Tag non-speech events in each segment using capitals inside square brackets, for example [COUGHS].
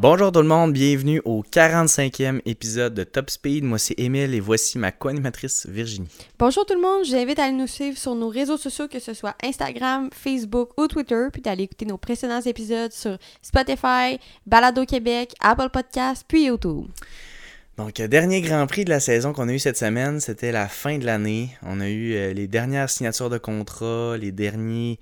Bonjour tout le monde, bienvenue au 45e épisode de Top Speed. Moi c'est Émile et voici ma co-animatrice Virginie. Bonjour tout le monde, je vous invite à aller nous suivre sur nos réseaux sociaux, que ce soit Instagram, Facebook ou Twitter, puis d'aller écouter nos précédents épisodes sur Spotify, Balado Québec, Apple Podcasts, puis YouTube. Donc, euh, dernier Grand Prix de la saison qu'on a eu cette semaine, c'était la fin de l'année. On a eu euh, les dernières signatures de contrats, les derniers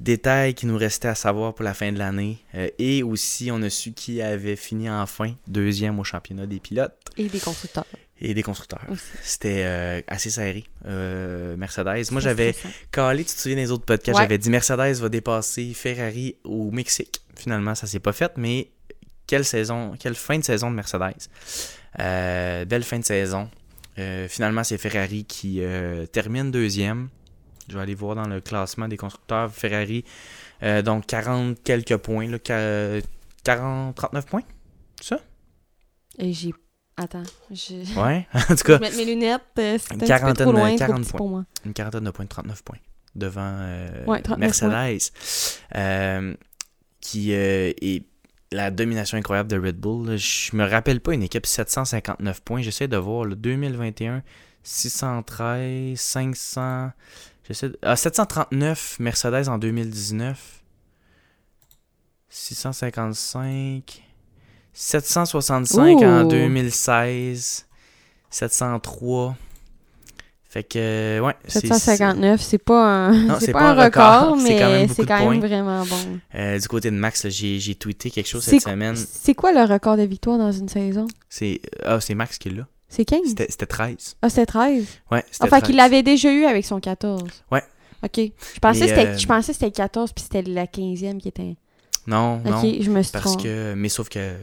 détails qui nous restaient à savoir pour la fin de l'année. Euh, et aussi, on a su qui avait fini enfin deuxième au championnat des pilotes. Et des constructeurs. Et des constructeurs. C'était euh, assez serré. Euh, Mercedes. Moi, j'avais calé, tu te souviens des autres podcasts, Ouais. j'avais dit Mercedes va dépasser Ferrari au Mexique. Finalement, ça s'est pas fait, mais quelle saison, quelle fin de saison de Mercedes. Euh, belle fin de saison. Euh, finalement, c'est Ferrari qui euh, termine deuxième. Je vais aller voir dans le classement des constructeurs. Ferrari, donc 40 quelques points, là, qua- 40, 39 points, c'est ça? Et j'ai. Attends, je. Ouais, [LAUGHS] en tout cas, vais mettre mes lunettes, c'est un Une petit peu quarantaine trop de- loin, 40 trop petit points. pour moi. une quarantaine de points, 39 points devant euh, Ouais, 39 Mercedes. Euh, qui euh, est la domination incroyable de Red Bull. là. Je me rappelle pas une équipe 759 points. J'essaie de voir le 2021, 613, 500. J'essaie de- ah, 739 Mercedes en 2019. 655. 765 en Ouh. 2016. 703. Fait que, ouais. c'est- 759, c'est pas un, Non, [LAUGHS] c'est pas, un record, c'est quand même mais c'est quand même vraiment bon. Euh, du côté de Max, j'ai tweeté quelque chose cette semaine. C'est quoi le record de victoire dans une saison? C'est ah, c'est Max qui l'a. C'est 15? C'était c'était 13. Ah, c'était 13? Ouais, c'était Enfin, 13. qu'il l'avait déjà eu avec son 14. Ouais. OK. Je pensais, que c'était- euh, le 14 puis c'était la 15e qui était... Non, OK, non. je me suis Parce que. Mais sauf que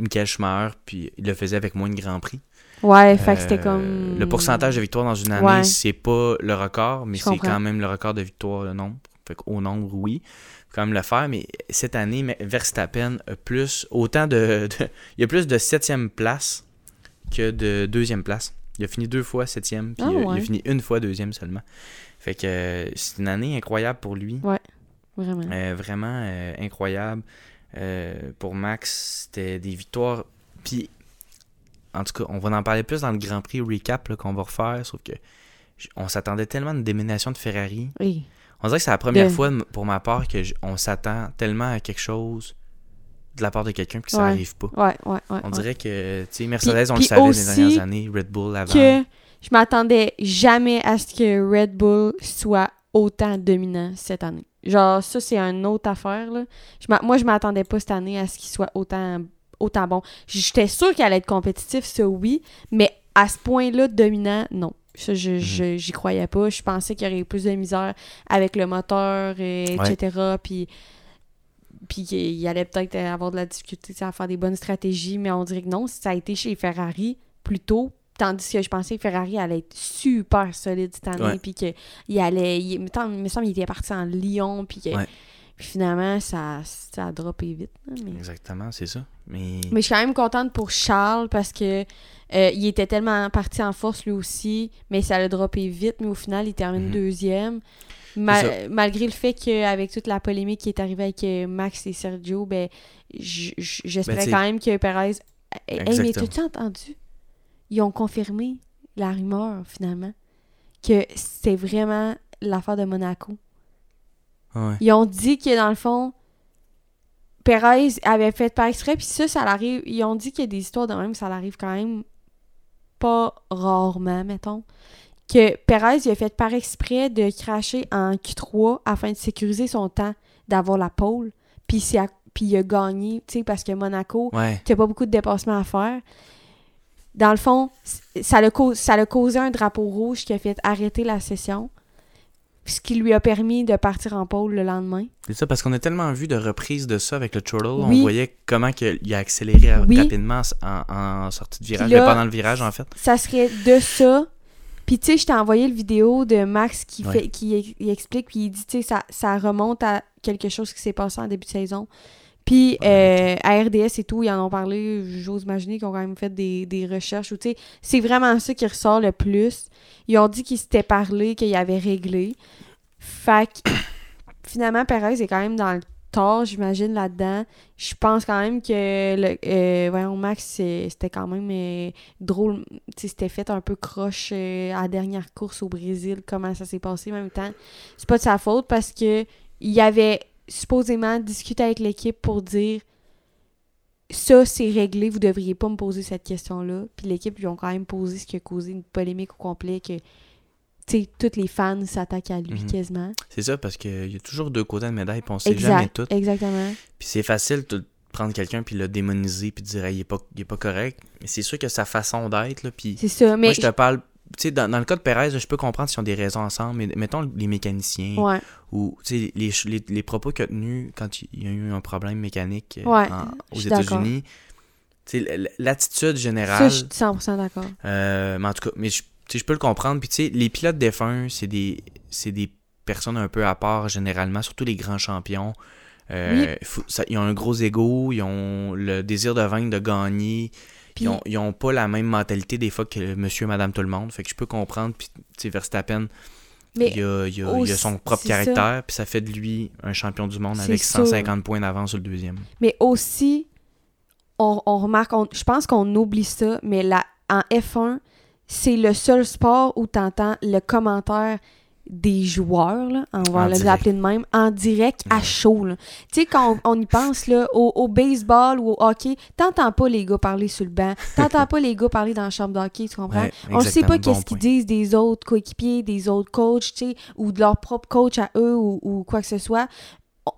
Michael Schumacher, puis il le faisait avec moins de Grand Prix. Ouais, fait que c'était Euh, comme... Le pourcentage de victoires dans une année, Ouais. c'est pas le record, mais c'est quand même le record de victoires, le nombre. Fait au nombre, oui. Faut quand même le faire, mais cette année, Verstappen a plus. Autant de. de- il y a plus de septième place que de deuxième place. Il a fini deux fois septième, puis Ah, il ouais. a fini une fois deuxième seulement. Fait que euh, c'est une année incroyable pour lui. Vraiment. Euh, vraiment euh, incroyable. Euh, pour Max, c'était des victoires. Puis, en tout cas, on va en parler plus dans le Grand Prix recap qu'on va refaire. Sauf que on s'attendait tellement à une déménation de Ferrari. Oui. On dirait que c'est la première De- fois pour ma part que j- on s'attend tellement à quelque chose de la part de quelqu'un puis que ça n'arrive pas. Ouais, ouais, ouais. On dirait que, tu sais, Mercedes, on puis le savait aussi les dernières années, Red Bull avant. que je m'attendais jamais à ce que Red Bull soit autant dominant cette année. Genre, ça, c'est une autre affaire, là. Je moi, je m'attendais pas cette année à ce qu'il soit autant, autant bon. J'étais sûre qu'il allait être compétitif, ça, oui, mais à ce point-là, dominant, non. Ça, Mhm. je, je- j'y croyais pas. Je pensais qu'il y aurait eu plus de misère avec le moteur, euh, etc. Puis, puis qu'il allait peut-être avoir de la difficulté à faire des bonnes stratégies, mais on dirait que non. Ça a été chez Ferrari plutôt. Tandis que je pensais que Ferrari allait être super solide cette année, puis qu'il allait. Il, me semble- qu'il était parti en Lyon, puis que. Ouais. puis finalement, ça, ça a droppé vite. mais... Exactement, c'est ça. Mais, Mais je suis quand même contente pour Charles parce que euh, il était tellement parti en force lui aussi, mais ça l'a droppé vite, mais au final, il termine Mhm. deuxième. Ma- C'est malgré le fait qu'avec toute la polémique qui est arrivée avec euh, Max et Sergio, ben, j'espérais Ben, quand même que Perez. Hey, mais t'as-tu entendu? Ils ont confirmé la rumeur, finalement, que c'est vraiment l'affaire de Monaco. ouais. Ils ont dit que dans le fond, Perez avait fait par exprès, puis ça, ça l'arrive. Ils ont dit qu'il y a des histoires de même, ça l'arrive quand même pas rarement, mettons. Que Perez, il a fait par exprès de cracher en Q3 afin de sécuriser son temps d'avoir la pole, puis il a gagné, tu sais, parce que Monaco, Ouais. tu pas beaucoup de dépassements à faire. Dans le fond, ça l'a cau- ça causé un drapeau rouge qui a fait arrêter la session, ce qui lui a permis de partir en pôle le lendemain. C'est ça, parce qu'on a tellement vu de reprises de ça avec le. Oui. On voyait comment il a accéléré Oui. rapidement en, en sortie de virage, là- pendant le virage, en fait. Ça serait de ça. Puis tu sais, je t'ai envoyé le vidéo de Max qui Ouais. fait qui il explique puis il dit tu sais ça, ça remonte à quelque chose qui s'est passé en début de saison Puis euh, à RDS et tout, ils en ont parlé, j'ose imaginer qu'ils ont quand même fait des, des recherches. ou tu sais, C'est vraiment ça qui ressort le plus. Ils ont dit qu'ils s'étaient parlé, qu'ils avaient réglé. Fait que [COUGHS] finalement, Perez est quand même dans le tort, j'imagine, là-dedans. Je pense quand même que le, euh, voyons, Max, c'était quand même euh, drôle. Tu sais, c'était fait un peu croche euh, à la dernière course au Brésil, comment ça s'est passé. En même temps, c'est pas de sa faute parce que il avait supposément discuté avec l'équipe pour dire ça, c'est réglé, vous devriez pas me poser cette question-là. Puis l'équipe lui ont quand même posé ce qui a causé une polémique au complet que, tu sais, tous les fans s'attaquent à lui Mhm. quasiment. C'est ça, parce qu'il y a toujours deux côtés de médaille, puis on sait jamais tout. exactement. Puis c'est facile de prendre quelqu'un, puis le démoniser, puis dire, Hey, il, est pas, il est pas correct. Mais c'est sûr que sa façon d'être, là, puis C'est ça, mais... moi, je te parle. Dans, dans le cas de Perez, je peux comprendre s'ils ont des raisons ensemble, mais mettons les mécaniciens Ouais, ou les, les, les propos qu'il a tenus quand il y a eu un problème mécanique euh, Ouais, en- je aux. États-Unis. L'attitude ça, générale. je suis 100% d'accord. Euh, mais en tout cas, mais je, je peux le comprendre. Puis tu sais, les pilotes d'F1, c'est des, c'est des personnes un peu à part généralement, surtout les grands champions. Euh, faut- ça- ils ont un gros ego, ils ont le désir de vaincre, de gagner. Ils ont, ils ont pas la même mentalité des fois que monsieur et madame tout le monde. Fait que je peux comprendre. Puis, tu sais, mais il, a, il a- il a aussi- son propre caractère. Puis ça fait de lui un champion du monde avec sûr. 150 points d'avance sur le deuxième. Mais aussi, on, on remarque, on- je pense qu'on oublie ça, mais la, en F1, c'est le seul sport où tu entends le commentaire des joueurs, là, on va En les appeler de même, en direct à chaud. Tu sais, quand on, on y pense là, au, au baseball ou au hockey, t'entends pas les gars parler sur le banc, t'entends pas les gars parler dans la chambre d'hockey, tu comprends? Ouais, On sait pas bon qu'est-ce qu'ils disent des autres coéquipiers, des autres coachs, tu sais, ou de leur propre coach à eux ou, ou quoi que ce soit.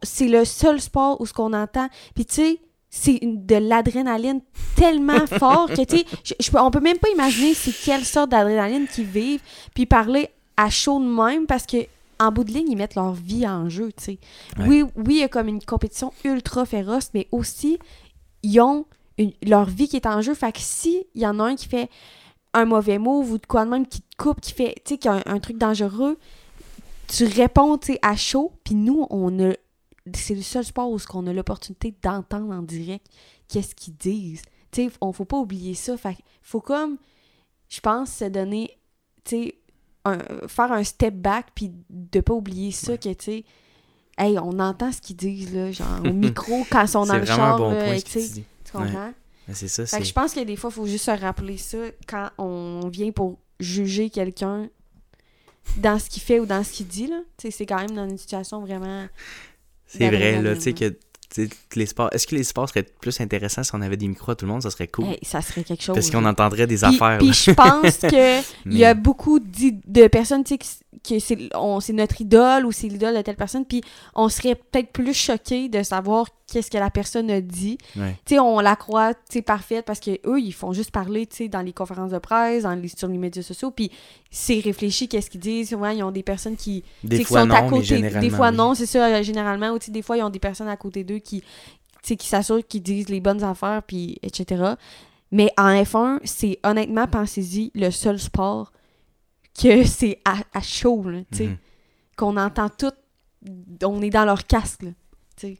C'est le seul sport où ce qu'on entend. Puis tu sais, c'est de l'adrénaline tellement [LAUGHS] fort que tu sais, on peut même pas imaginer c'est quelle sorte d'adrénaline qu'ils vivent. Puis parler à chaud de même parce que en bout de ligne, ils mettent leur vie en jeu, tu sais. Ouais. Oui, oui, il y a comme une compétition ultra féroce, mais aussi, ils ont une- leur vie qui est en jeu. Fait que si il y en a un qui fait un mauvais move ou de quoi de même qui te coupe, qui fait, tu sais, qui a un, un truc dangereux, tu réponds, tu sais, à chaud. Puis nous, on a, c'est le seul sport où qu'on a l'opportunité d'entendre en direct qu'est-ce qu'ils disent. Tu sais, on faut pas oublier ça. Fait que faut comme, je pense, se donner, tu sais, un- faire un step back puis de pas oublier ça que, tu sais, hey, on entend ce qu'ils disent, là, genre, au [LAUGHS] micro, quand ils sont dans le char, bon là, tu comprends? Mais C'est ça, Fait que je pense que des fois, il faut juste se rappeler ça quand on vient pour juger quelqu'un dans ce qu'il fait ou dans ce qu'il dit. Là. Tu sais, C'est quand même dans une situation vraiment. C'est vrai, là, tu sais, que les sports. Est-ce que les sports seraient plus intéressants si on avait des micros à tout le monde? Ça serait cool. Hey, ça serait quelque chose. Parce qu'on entendrait des Puis- affaires. Puis je pense que [LAUGHS] il y a beaucoup de personnes, qui- que c'est notre idole ou c'est l'idole de telle personne, puis on serait peut-être plus choqué de savoir qu'est-ce que la personne a dit. Ouais. Tu sais, on la croit, tu sais, parfaite parce que eux, ils font juste parler, tu sais, dans les conférences de presse, dans les, sur les médias sociaux, puis c'est réfléchi, qu'est-ce qu'ils disent. Souvent, ils ont des personnes qui, Des qui fois sont non, à côté. Des fois oui. non, c'est ça, généralement. Ou des fois, ils ont des personnes à côté d'eux qui s'assurent qu'ils disent les bonnes affaires, puis etc. Mais en F1, c'est honnêtement, pensez-y, le seul sport que c'est à, à chaud, là, tu sais, Mhm. qu'on entend tout, on est dans leur casque, là, tu sais.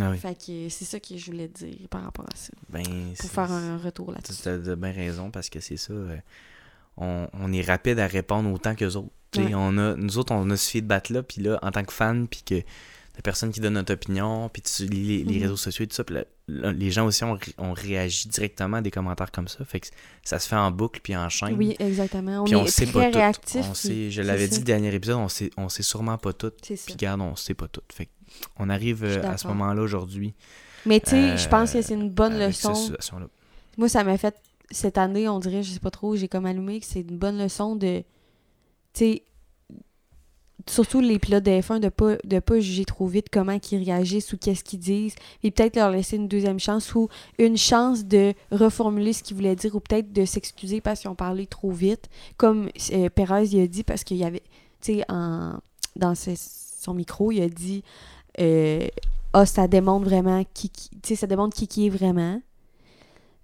Ah oui. Fait que c'est ça que je voulais dire par rapport à ça, Ben, pour faire un retour là-dessus. Tu as bien raison parce que c'est ça. euh, on, on est rapide à répondre autant que autres. Ouais. On a, nous autres, on a ce feedback-là, puis là, en tant que fan, puis que la personne qui donne notre opinion, puis tu lis les, les Mhm. réseaux sociaux et tout ça, puis là, les gens aussi ont, ont réagi directement à des commentaires comme ça. Fait que ça se fait en boucle puis en chaîne. Oui, exactement. On Puis est on sait très pas tout. On sait, je l'avais dit le dernier épisode, on sait, on sait sûrement pas tout. Puis garde, on sait pas tout. Fait on arrive euh, à ce moment-là aujourd'hui. Mais tu sais, je euh, pense que c'est une bonne leçon. Moi, ça m'a fait cette année, on dirait, je sais pas trop, j'ai comme allumé que c'est une bonne leçon de. Tu sais, surtout les pilotes de F1, de pas, de pas juger trop vite comment ils réagissent ou qu'est-ce qu'ils disent. Et peut-être leur laisser une deuxième chance ou une chance de reformuler ce qu'ils voulaient dire ou peut-être de s'excuser parce qu'ils ont parlé trop vite. Comme euh, Perez, il a dit, parce qu'il y avait. Tu sais, dans son micro, il a dit. euh, ah, ça démontre vraiment qui, qui- tu sais, ça démontre qui qui est vraiment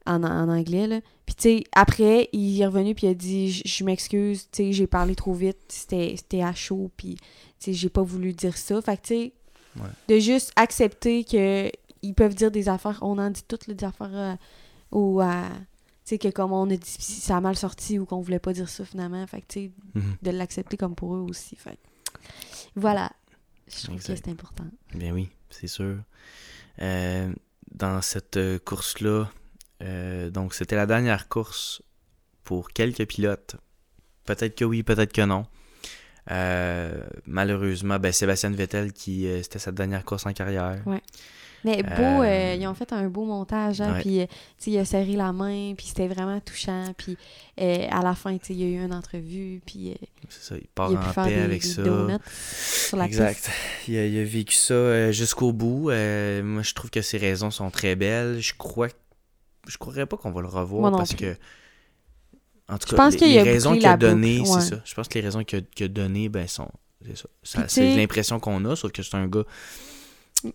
en, en anglais, là. Sais, après, il est revenu, puis il a dit Je m'excuse, tu sais, j'ai parlé trop vite, c'était à chaud, puis, tu sais, j'ai pas voulu dire ça. Fait que, tu sais, Ouais. de juste accepter que ils peuvent dire des affaires, on en dit toutes les affaires euh, ou euh, tu sais que comme on a dit ça a mal sorti ou qu'on voulait pas dire ça finalement, fait que tu sais Mhm. de l'accepter comme pour eux aussi, fait voilà. Je trouve Exact. que c'est important. Bien oui, c'est sûr. Euh, dans cette euh, course-là, euh, donc c'était la dernière course pour quelques pilotes. Peut-être que oui, peut-être que non. Euh, malheureusement, ben, Sébastien Vettel, qui euh, c'était sa dernière course en carrière. Mais beau, Euh, ils ont fait un beau montage, hein, ouais. puis il a serré la main, puis c'était vraiment touchant, puis à la fin, il y a eu une entrevue, puis C'est ça, il part il a en pu faire paix des, avec des ça. sur la exact. [LAUGHS] Il a, il a vécu ça jusqu'au bout. Moi, je trouve que ses raisons sont très belles. Je crois, je croirais pas qu'on va le revoir parce plus. que, en tout Je cas, pense les, les raisons qu'il a données, ouais. c'est ça. Je pense que les raisons qu'il a, qu'il a données, ben, sont, c'est ça. C'est l'impression qu'on a, sauf que c'est un gars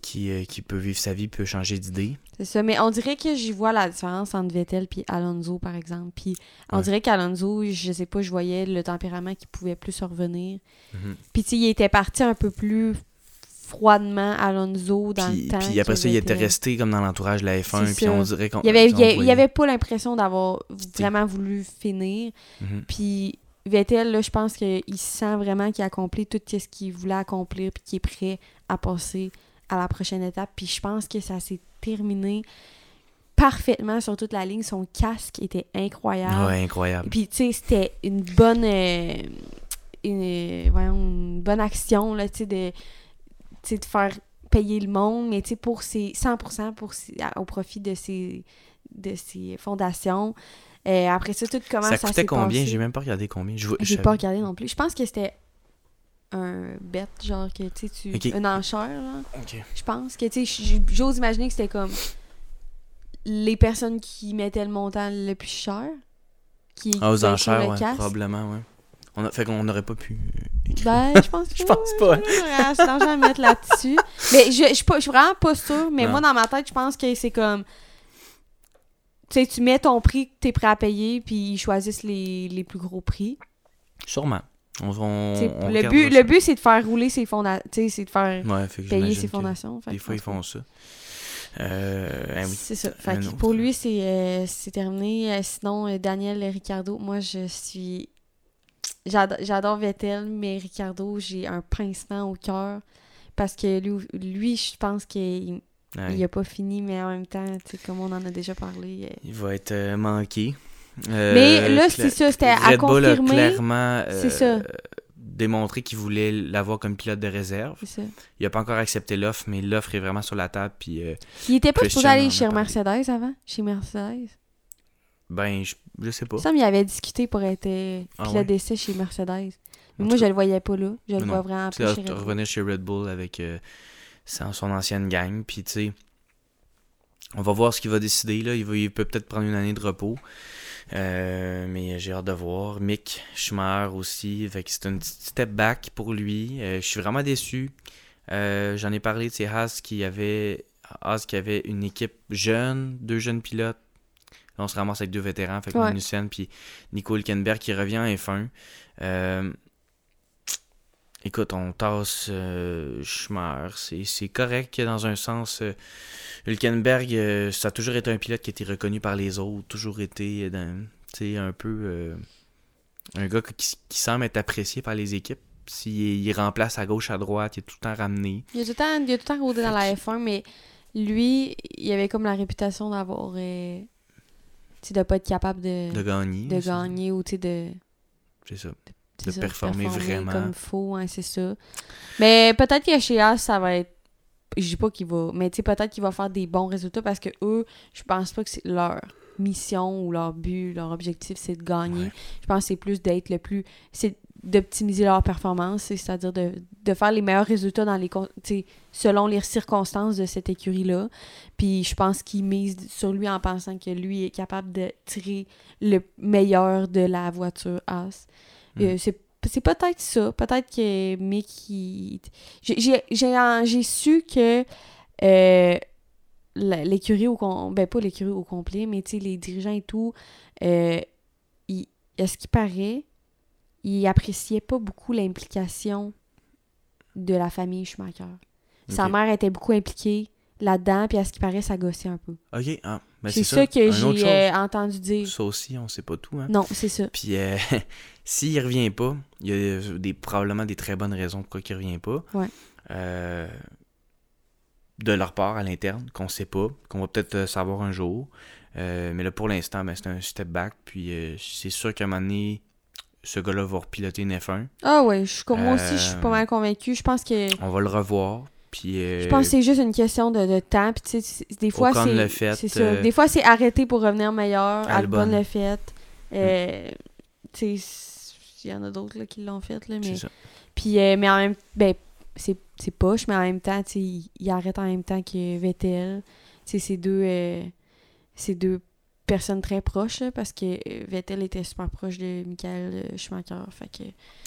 qui, euh, qui peut vivre sa vie, peut changer d'idée. C'est ça, mais on dirait que j'y vois la différence entre Vettel puis Alonso, par exemple. Puis on Ouais. dirait qu'Alonso, je sais pas, je voyais le tempérament qui pouvait plus revenir. Mhm. Puis tu sais, il était parti un peu plus froidement, Alonso, dans Puis, le temps. puis après ça, il était resté comme dans l'entourage de la F1, C'est puis ça. on dirait qu'on. Il avait, voyait. avait pas l'impression d'avoir vraiment voulu finir. Mhm. Puis Vettel, là, je pense qu'il sent vraiment qu'il a accompli tout ce qu'il voulait accomplir puis qu'il est prêt à passer à la prochaine étape. Puis je pense que ça s'est terminé parfaitement sur toute la ligne. Son casque était incroyable. Ouais, incroyable. puis, tu sais, c'était une bonne... euh, une, voyons, une bonne action, là, tu sais, de, de faire payer le monde, mais pour ses 100% pour ses- à- au profit de ses, de ses fondations. Euh, après ça, tout comment ça, ça coûtait combien? J'ai même pas regardé combien. Je, J'ai pas regardé non plus. Je pense que c'était un bet, genre que tu sais, tu. Ok. Une enchère, là. Ok. Je pense que, tu sais, j'ose imaginer que c'était comme les personnes qui mettaient le montant le plus cher. Qui, Ah, aux enchères, ouais, probablement, ouais. On a, fait qu'on n'aurait pas pu euh, écrire. Ben, je pense [LAUGHS] Je pense pas. pas. C'est l'argent à mettre là-dessus. Mais je, je, suis pas- je suis vraiment pas sûre. Mais Non. moi, dans ma tête, je pense que c'est comme. Tu sais, tu mets ton prix que t'es prêt à payer, puis ils choisissent les, les plus gros prix. Sûrement. On, le, but, le but, c'est de faire rouler ses fondations. Tu sais, c'est de faire Ouais, payer ses fondations. Des fois, ils je pense font ça. Euh, oui. C'est ça. Fait que pour lui, c'est euh, c'est terminé. Sinon, euh, Daniel Ricardo, moi, je suis. J'ado- J'adore Vettel, mais Ricardo, j'ai un pincement au cœur. Parce que lui, lui je pense qu'il Ouais. il a pas fini, mais en même temps, comme on en a déjà parlé. euh, Il va être euh, manqué. Euh, Mais là, c'est ça, c'était à Red Bull a confirmer. clairement euh, C'est ça. démontré qu'il voulait l'avoir comme pilote de réserve. Ça. Il n'a pas encore accepté l'offre, mais l'offre est vraiment sur la table. Puis, Il était pas supposé aller chez. Mercedes avant? Chez Mercedes? Ben, je, je sais pas. Il semble qu'il avait discuté pour être Ah ouais? d'essai chez Mercedes. Mais moi, tout je cas, le voyais pas là. Je le vois vraiment Tu sais, chez Red Bull. revenir chez Red Bull avec euh, son, ancienne gang. Puis, tu sais, on va voir ce qu'il va décider. Là. Il, va, il peut peut-être prendre une année de repos. Euh, mais j'ai hâte de voir. Mick Schumacher aussi. Fait que c'est un petit step back pour lui. Euh, je suis vraiment déçu. J'en ai parlé ces Haas qui avait Haas qui avait une équipe jeune, deux jeunes pilotes. Là, on se ramasse avec deux vétérans. Fait que Ouais. Puis Nico Hülkenberg qui revient en F1. Euh, Écoute, on tasse euh. C'est- correct que dans un sens. euh, Hülkenberg, euh, ça a toujours été un pilote qui a été reconnu par les autres. Toujours été dans, un peu. un gars qui, qui semble être apprécié par les équipes. S'il il remplace à gauche, à droite, il est tout le temps ramené. Il a tout le temps, il a tout le temps rôdé dans la F1, mais lui, il avait comme la réputation d'avoir. Tu de pas être capable de, De gagner. de gagner ou tu de. C'est ça. De ça, performer vraiment. Comme faux, hein, c'est ça. Mais peut-être que chez As, ça va être. Je dis pas qu'il va. Mais tu sais, peut-être qu'il va faire des bons résultats parce que eux, je pense pas que c'est leur mission ou leur but, leur objectif, c'est de gagner. Ouais. Je pense que c'est plus d'être le plus. C'est d'optimiser leur performance, c'est- c'est-à-dire de, de faire les meilleurs résultats dans les selon les circonstances de cette écurie-là. Puis je pense qu'ils misent sur lui en pensant que lui est capable de tirer le meilleur de la voiture As. Mm. Euh, c'est c'est peut-être ça. Peut-être que Mick, il- j'ai- su que euh, l'écurie au com- ben pas l'écurie au complet, mais les dirigeants et tout, euh, il- à ce qui paraît, ils appréciaient pas beaucoup l'implication de la famille Schumacher. Sa mère était beaucoup impliquée, là-dedans, puis à ce qui paraît, ça gossait un peu. Ok, ah, ben c'est ça, que j'ai euh, entendu dire. Ça aussi, on sait pas tout. Hein. Non, c'est ça. Puis euh, [LAUGHS] s'il revient pas, il y a des, probablement des très bonnes raisons pourquoi il revient pas. Ouais. Euh, de leur part à l'interne, qu'on sait pas, qu'on va peut-être euh, savoir un jour. Euh, mais là, pour l'instant, ben, c'est un step back. Puis euh, c'est sûr qu'à un moment donné, ce gars-là va repiloter une F1. Ah ouais, je comme moi aussi, je suis Euh, pas mal convaincue. Je pense que On va le revoir. Puis euh, je pense que c'est juste une question de, de temps. Puis tu sais, c'est- des fois c'est euh, Des fois c'est arrêté pour revenir meilleur. Albon. L'a fait. Euh, sais, il y en a d'autres qui l'ont fait là, mais puis euh, mais en même ben c'est poche, mais en même temps, tu sais, il, il arrête en même temps que Vettel. C'est deux euh, c'est deux personnes très proches là, parce que euh, Vettel était super proche de Michael euh, Schumacher. Fait que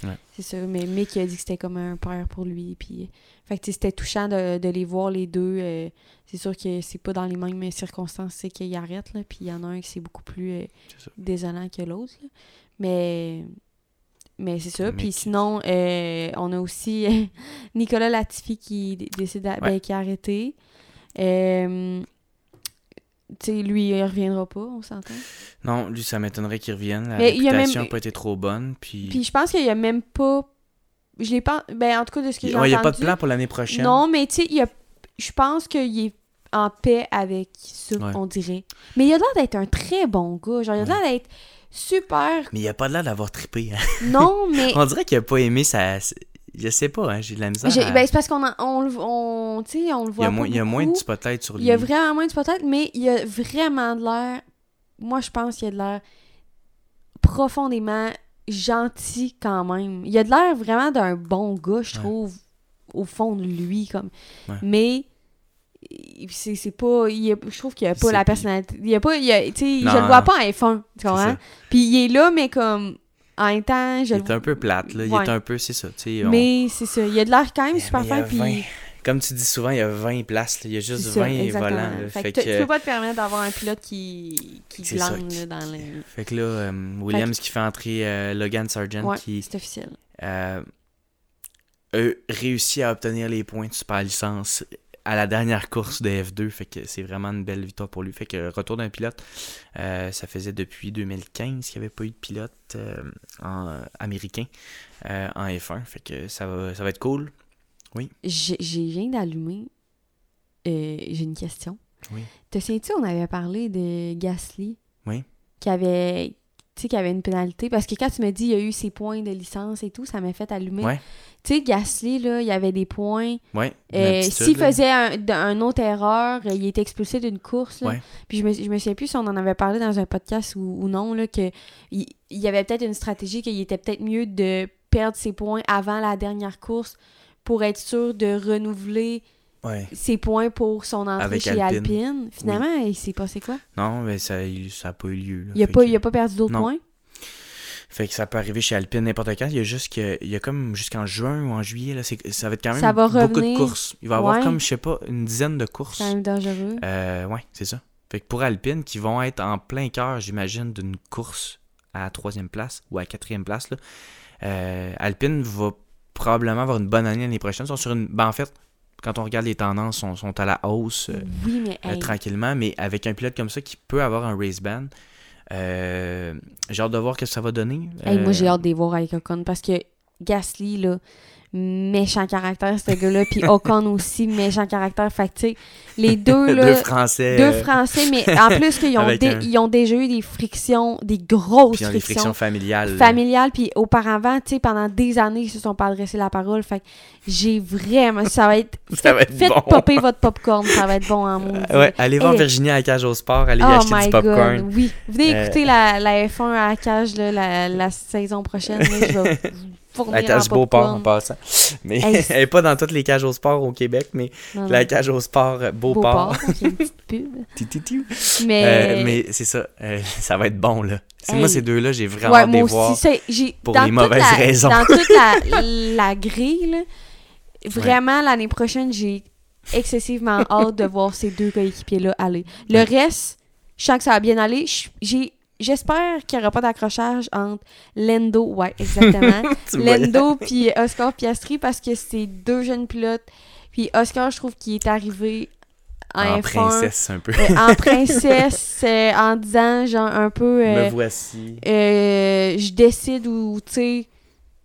Ouais. c'est ça. Mais Mick a dit que c'était comme un père pour lui. Puis, fait que tu sais, c'était touchant de, de les voir les deux. euh, c'est sûr que c'est pas dans les mêmes circonstances c'est qu'ils arrêtent. Là, puis il y en a un qui c'est beaucoup plus euh, désolant que l'autre. Mais, mais c'est ça. Puis sinon, euh, on a aussi euh, [LAUGHS] Nicolas Latifi qui décide ben, Ouais. qui a arrêté. Euh, sais, lui, il reviendra pas, on s'entend? Non, lui, ça m'étonnerait qu'il revienne. La Mais il même- n'a pas été trop bonne. Puis, Puis je pense qu'il y a même pas. Je l'ai pas. Ben, en tout cas, de ce que il j'ai n'y entendu. a pas de plan pour l'année prochaine. Non, mais tu sais, il y a- je pense qu'il est en paix avec ça, Ouais. on dirait. Mais il a l'air d'être un très bon gars. Genre, il a Ouais. l'air d'être super. Mais il a pas l'air d'avoir trippé. hein. Non, [LAUGHS] mais. On dirait qu'il a pas aimé sa. Je sais pas, hein, j'ai de la misère. À- ben, c'est parce qu'on on, le- on, sais, on le il, voit y a moins, il y a moins de spotlight sur lui. Il y a vraiment moins de spotlight, mais il y a vraiment de l'air. Moi, je pense qu'il y a de l'air profondément gentil quand même. Il y a de l'air vraiment d'un bon gars, je Ouais. trouve, au fond de lui. comme Ouais. Mais il- c'est c'est pas. il a- je trouve qu'il n'y a pas C'est- la personnalité. Il y a pas. il a- je le vois pas en F1. Tu comprends? Puis il est là, mais comme. En même temps, je Il est un peu plate, là. Il Ouais. est un peu, c'est ça. tu sais, on- Mais c'est ça. Il y a de l'air quand même super fin. Puis 20. Comme tu dis souvent, il y a 20 places. là. Il y a juste C'est ça, 20 exactement. volants. là. Fait, Fait, que, que, tu peux pas te permettre d'avoir un pilote qui, qui glande dans les... fait que là, euh, Williams qui fait entrer euh, Logan Sargent Ouais, qui c'est officiel. euh, a réussi à obtenir les points de super licence à la dernière course de F2. Fait que c'est vraiment une belle victoire pour lui. Fait que retour d'un pilote, euh, ça faisait depuis 2015 qu'il n'y avait pas eu de pilote euh, en, américain euh, en F1. Fait que ça va, ça va être cool. J'ai j'ai viens d'allumer. J'ai une question. Oui. Te souviens-tu, on avait parlé de Gasly? Oui. Qui avait, tu sais, qui avait une pénalité. Parce que quand tu me dis il y a eu ses points de licence et tout, ça m'a fait allumer. Ouais. Tu sais, Gasly, là, il y avait des points. Ouais. Euh, S'il faisait un, autre erreur, il était expulsé d'une course. là. Ouais. Puis je me, je me souviens plus si on en avait parlé dans un podcast ou, ou non, là, que il, il y avait peut-être une stratégie qu'il était peut-être mieux de perdre ses points avant la dernière course pour être sûr de renouveler Ouais. ses points pour son entrée Avec chez Alpine. Alpine. Finalement, il s'est passé quoi? Non, mais ça n'a pas eu lieu. là. Il a, Fait pas, que- pas perdu d'autres points? Fait que ça peut arriver chez Alpine n'importe quand. Il y a juste que. Il y a comme jusqu'en juin ou en juillet, là, ça va être quand même Ça va beaucoup revenir. de courses. Il va y avoir Ouais. comme, je sais pas, une dizaine de courses. C'est quand même dangereux. Euh, ouais, c'est ça. Fait que pour Alpine, qui vont être en plein cœur, j'imagine, d'une course à troisième place ou à quatrième place, là, euh, Alpine va probablement avoir une bonne année l'année prochaine. Ils sont sur une. Ben, en fait, quand on regarde les tendances, sont, sont à la hausse euh, oui, mais euh, tranquillement, mais avec un pilote comme ça qui peut avoir un race ban. euh, j'ai hâte de voir ce que ça va donner. hey, moi j'ai hâte de les voir avec Ocon parce que Gasly, là, méchant caractère, ce gars-là, puis Ocon [LAUGHS] aussi, méchant caractère. Fait que, tu sais, les deux, [LAUGHS] là, deux Français. deux euh, Français, mais en plus qu'ils ont, avec dé- un- ils ont déjà eu des frictions, des grosses Puis ils ont des frictions, frictions familiales. familiales, puis auparavant, tu sais, pendant des années, ils se sont pas adressé la parole. Fait que j'ai vraiment, ça va être, [LAUGHS] Ça va être faites bon. popper votre popcorn, ça va être bon en monde. Ouais, allez voir Hey. Virginie à la cage au sport, allez Oh acheter my du popcorn. god, oui. Venez Euh, écouter la, la F1 à la cage là, la, la saison prochaine. là, je vais fournir La cage en Beauport en popcorn. passant. [LAUGHS] Mais Hey, elle est pas dans toutes les cages au sport au Québec, mais Non, non. la cage au sport Beauport. Est. [LAUGHS] Mais, mais c'est ça, euh, [LAUGHS] ça va être bon là. C'est Hey. moi ces deux-là, j'ai vraiment ouais, hâte de les moi voir. pour dans les mauvaises la- raisons. Dans toute la, la grille, là, vraiment, l'année prochaine, j'ai excessivement hâte de voir ces deux coéquipiers-là aller. Le Ouais. reste, je sens que ça va bien aller. J'ai... J'espère qu'il n'y aura pas d'accrochage entre Lendo, ouais, exactement. [LAUGHS] Lendo puis Oscar Piastri parce que c'est deux jeunes pilotes. Puis Oscar, je trouve qu'il est arrivé en, en F1, princesse un peu. euh, en [LAUGHS] princesse, euh, en disant, genre, un peu... euh, Me voici. euh, je décide ou, tu sais,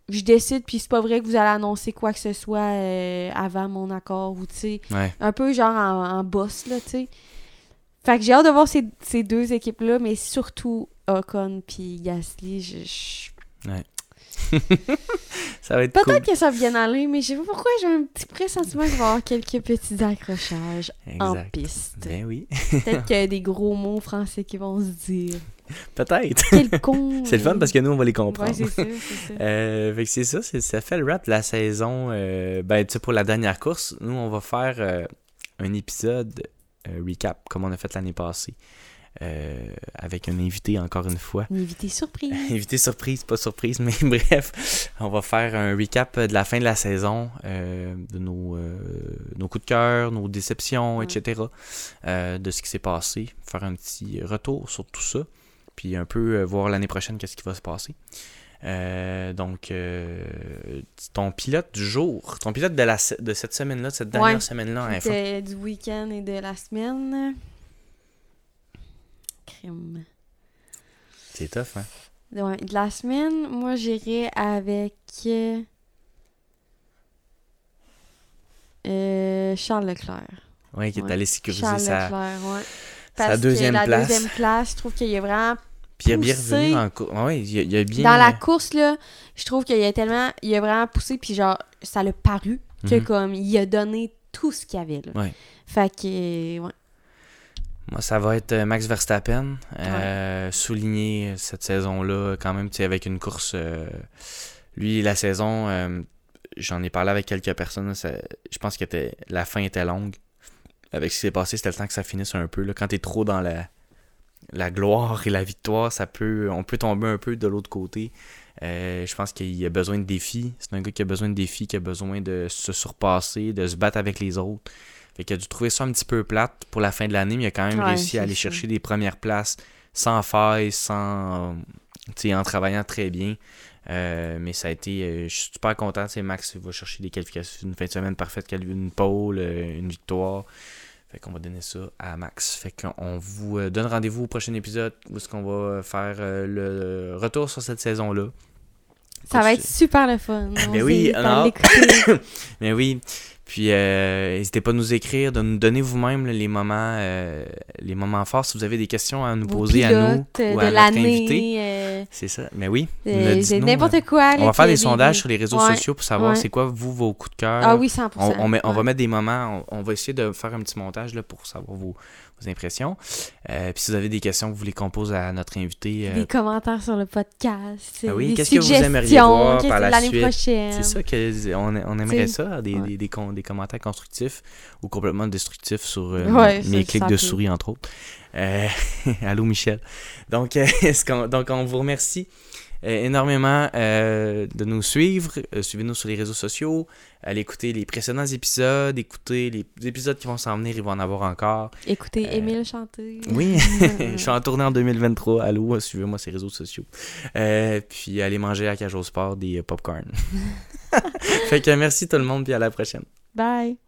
je décide, puis c'est pas vrai que vous allez annoncer quoi que ce soit euh, avant mon accord, ou, tu sais, Ouais. un peu genre en, en boss, là, tu sais. Fait que j'ai hâte de voir ces, ces deux équipes-là, mais surtout Ocon puis Gasly, je... je- [LAUGHS] Ça va être cool. Peut-être que ça va bien aller, mais je sais pas pourquoi j'ai un petit pressentiment qu'il va y avoir quelques petits accrochages en piste. Ben oui. Peut-être [LAUGHS] qu'il y a des gros mots français qui vont se dire. Peut-être. Quel con! [LAUGHS] C'est le fun parce que nous, on va les Ouais, comprendre. c'est ça, c'est ça. Euh, fait que c'est ça, c'est- ça fait le rap de la saison. euh, ben, tu sais, pour la dernière course, nous, on va faire euh, un épisode euh, recap, comme on a fait l'année passée, euh, avec un invité, encore une fois. Une invité surprise. [LAUGHS] Invité surprise, pas surprise, mais [LAUGHS] bref, on va faire un recap de la fin de la saison, euh, de nos, euh, nos coups de cœur, nos déceptions, Ouais. etc., euh, de ce qui s'est passé, faire un petit retour sur tout ça, puis un peu euh, voir l'année prochaine qu'est-ce qui va se passer. Euh, donc, euh, ton pilote du jour, ton pilote de, la, de cette semaine-là, de cette dernière Ouais. semaine-là en F1. De- du week-end et de la semaine. Crime. C'est tough, hein? Ouais, de la semaine, moi j'irais avec euh, Charles Leclerc. Ouais, qui est Ouais. allé sécuriser Charles sa, Leclerc, deuxième que la place. deuxième place, je trouve qu'il y a vraiment Puis il est bien poussé. revenu en course. Ouais, il, a- il a bien. Dans la course, là, je trouve qu'il y a tellement. Il a vraiment poussé, puis genre, ça l'a paru que Mhm. comme il a donné tout ce qu'il y avait, là. Ouais. Fait que. euh, Ouais. Moi, ça va être euh, Max Verstappen. Euh, Souligner cette saison-là, quand même, tu sais, avec une course. euh, lui, la saison, euh, j'en ai parlé avec quelques personnes. là, ça- je pense que la fin était longue. Avec ce qui s'est passé, c'était le temps que ça finisse un peu. Là. Quand t'es trop dans la, la gloire et la victoire, ça peut, on peut tomber un peu de l'autre côté. Euh, je pense qu'il a besoin de défis. C'est un gars qui a besoin de défis, qui a besoin de se surpasser, de se battre avec les autres. Fait qu'il a dû trouver ça un petit peu plate pour la fin de l'année, mais il a quand même Ouais, réussi à aller ça. chercher des premières places sans faille, sans, en travaillant très bien. Euh, mais ça a été, euh, je suis super content. Max va chercher des qualifications, une fin de semaine parfaite, une pole, une victoire. Fait qu'on va donner ça à Max. Fait qu'on vous euh, donne rendez-vous au prochain épisode où est-ce qu'on va faire euh, le retour sur cette saison-là. Ça va être super le fun. [LAUGHS] On [LAUGHS] Ben oui, alors-. Mais oui. Puis euh, n'hésitez pas à nous écrire, de nous donner vous-même les moments euh, les moments forts. Si vous avez des questions à nous Vos poser à nous euh, ou à notre invité. euh, C'est ça. Mais oui. c'est n'importe euh, quoi. On va faire des sondages des- sur les réseaux Ouais, sociaux pour savoir ouais. c'est quoi vous vos coups de cœur. Ah oui, 100%. On, on met- on va mettre des moments, on, on va essayer de faire un petit montage là, pour savoir vos, vos impressions. Euh, puis si vous avez des questions que vous voulez qu'on pose à notre invité, euh, Des commentaires sur le podcast. Ah oui, qu'est-ce que vous aimeriez voir par la suite? prochaine? c'est ça que on, on aimerait ça, des, ouais. des, des, con- des commentaires constructifs ou complètement destructifs sur euh, mes clics de souris entre autres. Euh, [LAUGHS] allô Michel. Donc, euh, [LAUGHS] qu'on- donc on vous remercie euh, énormément euh, de nous suivre. Euh, Suivez-nous sur les réseaux sociaux. Allez écouter les précédents épisodes. Écoutez les épisodes qui vont s'en venir. Il va en avoir encore. Écoutez Euh, Émile chanter. Oui, [LAUGHS] je suis en tournée en 2023. Allô, suivez-moi les réseaux sociaux. Puis allez manger à au Sport des popcorn. fait que merci tout le monde, puis à la prochaine. Bye.